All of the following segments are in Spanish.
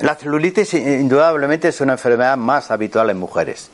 La celulitis indudablemente es una enfermedad más habitual en mujeres.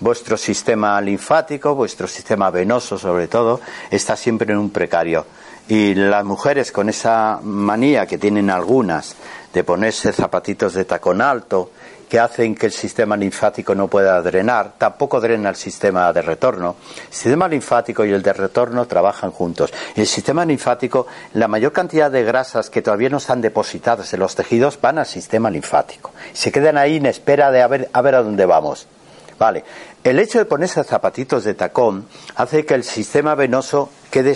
Vuestro sistema linfático, vuestro sistema venoso sobre todo, está siempre en un precario. Y las mujeres con esa manía que tienen algunas de ponerse zapatitos de tacón alto, que hacen que el sistema linfático no pueda drenar, tampoco drena el sistema de retorno. El sistema linfático y el de retorno trabajan juntos. el sistema linfático, la mayor cantidad de grasas que todavía no están depositadas en los tejidos van al sistema linfático. Se quedan ahí en espera de a ver a, ver a dónde vamos. Vale. El hecho de ponerse zapatitos de tacón hace que el sistema venoso quede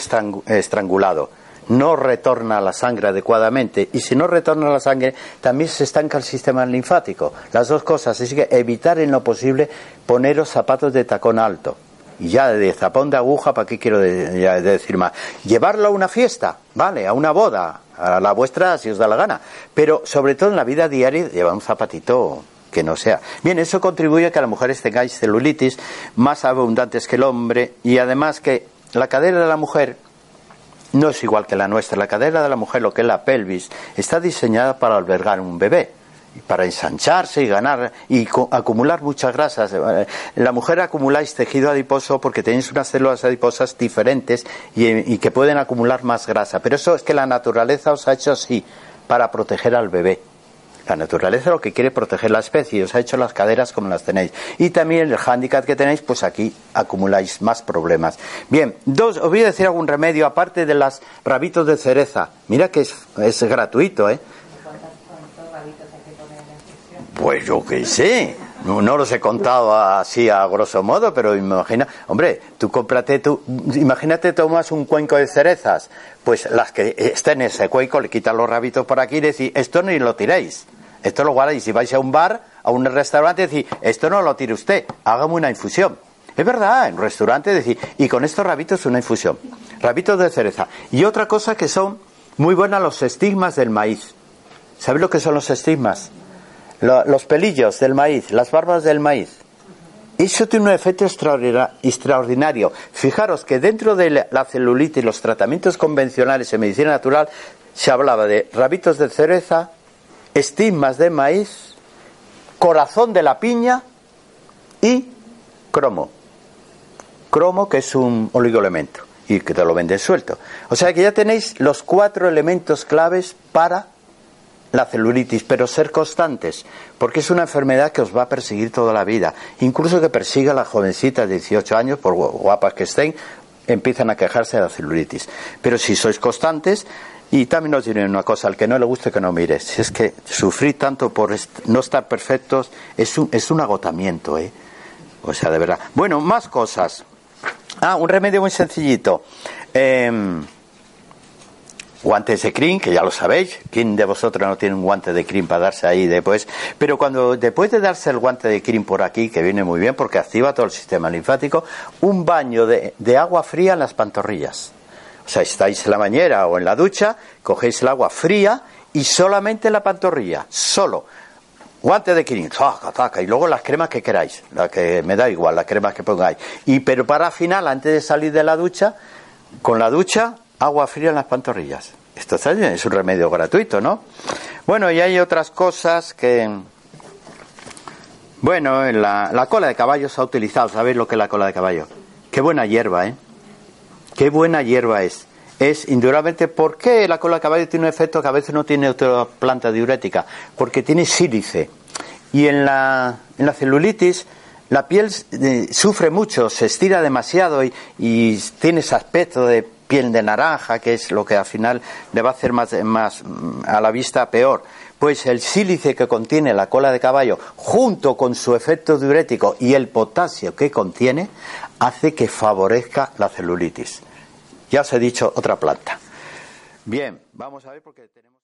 estrangulado no retorna la sangre adecuadamente y si no retorna la sangre también se estanca el sistema linfático. Las dos cosas, así que evitar en lo posible poneros zapatos de tacón alto. Y ya de zapón de aguja, ¿para qué quiero decir más? Llevarlo a una fiesta, ¿vale? A una boda, a la vuestra si os da la gana. Pero sobre todo en la vida diaria, lleva un zapatito que no sea. Bien, eso contribuye a que las mujeres tengáis celulitis más abundantes que el hombre y además que la cadera de la mujer no es igual que la nuestra. La cadera de la mujer, lo que es la pelvis, está diseñada para albergar un bebé para ensancharse y ganar y acumular muchas grasas. Eh, la mujer acumuláis tejido adiposo porque tenéis unas células adiposas diferentes y, que pueden acumular más grasa. Pero eso es que la naturaleza os ha hecho así, para proteger al bebé. La naturaleza lo que quiere proteger la especie, os ha hecho las caderas como las tenéis. Y también el hándicap que tenéis, pues aquí acumuláis más problemas. Bien, dos, os voy a decir algún remedio aparte de las rabitos de cereza. Mira que es, es gratuito, ¿eh? Pues yo qué sé. No, no, los he contado así a grosso modo, pero imagina, hombre, tú cómprate, tú, imagínate tomas un cuenco de cerezas, pues las que estén en ese cuenco le quitan los rabitos por aquí y decís, esto ni lo tiréis. Esto lo guardáis. Si vais a un bar, a un restaurante, decir, esto no lo tire usted, hágame una infusión. Es verdad, en un restaurante decir, y con estos rabitos una infusión. Rabitos de cereza. Y otra cosa que son muy buenas los estigmas del maíz. ¿Sabes lo que son los estigmas? los pelillos del maíz, las barbas del maíz. Eso tiene un efecto extraordinario. Fijaros que dentro de la celulitis y los tratamientos convencionales en medicina natural se hablaba de rabitos de cereza, estigmas de maíz, corazón de la piña y cromo. Cromo que es un oligoelemento y que te lo venden suelto. O sea que ya tenéis los cuatro elementos claves para la celulitis, pero ser constantes, porque es una enfermedad que os va a perseguir toda la vida. Incluso que persiga a las jovencitas de 18 años, por guapas que estén, empiezan a quejarse de la celulitis. Pero si sois constantes, y también os diré una cosa, al que no le guste que no mire. Si es que sufrir tanto por no estar perfectos es un, es un agotamiento, ¿eh? O sea, de verdad. Bueno, más cosas. Ah, un remedio muy sencillito. Em, guantes de crin, que ya lo sabéis. ¿Quién de vosotros no tiene un guante de crin para darse ahí después? Pero cuando después de darse el guante de crin por aquí, que viene muy bien porque activa todo el sistema linfático, un baño de, de agua fría en las pantorrillas o sea, estáis en la bañera o en la ducha, cogéis el agua fría y solamente la pantorrilla, solo. Guante de kirin, y luego las cremas que queráis, la que me da igual, las cremas que pongáis. Y pero para final, antes de salir de la ducha, con la ducha, agua fría en las pantorrillas. Esto es un remedio gratuito, ¿no? Bueno, y hay otras cosas que. Bueno, la, la cola de caballo se ha utilizado, ¿sabéis lo que es la cola de caballo? Qué buena hierba, ¿eh? Qué buena hierba es. Es indudablemente, ¿por qué la cola de caballo tiene un efecto que a veces no tiene otra planta diurética? Porque tiene sílice. Y en la, en la celulitis, la piel eh, sufre mucho, se estira demasiado y, tiene ese aspecto de piel de naranja, que es lo que al final le va a hacer más, más a la vista peor. Pues el sílice que contiene la cola de caballo, junto con su efecto diurético y el potasio que contiene, hace que favorezca la celulitis. Ya os he dicho otra planta. Bien, vamos a ver porque tenemos.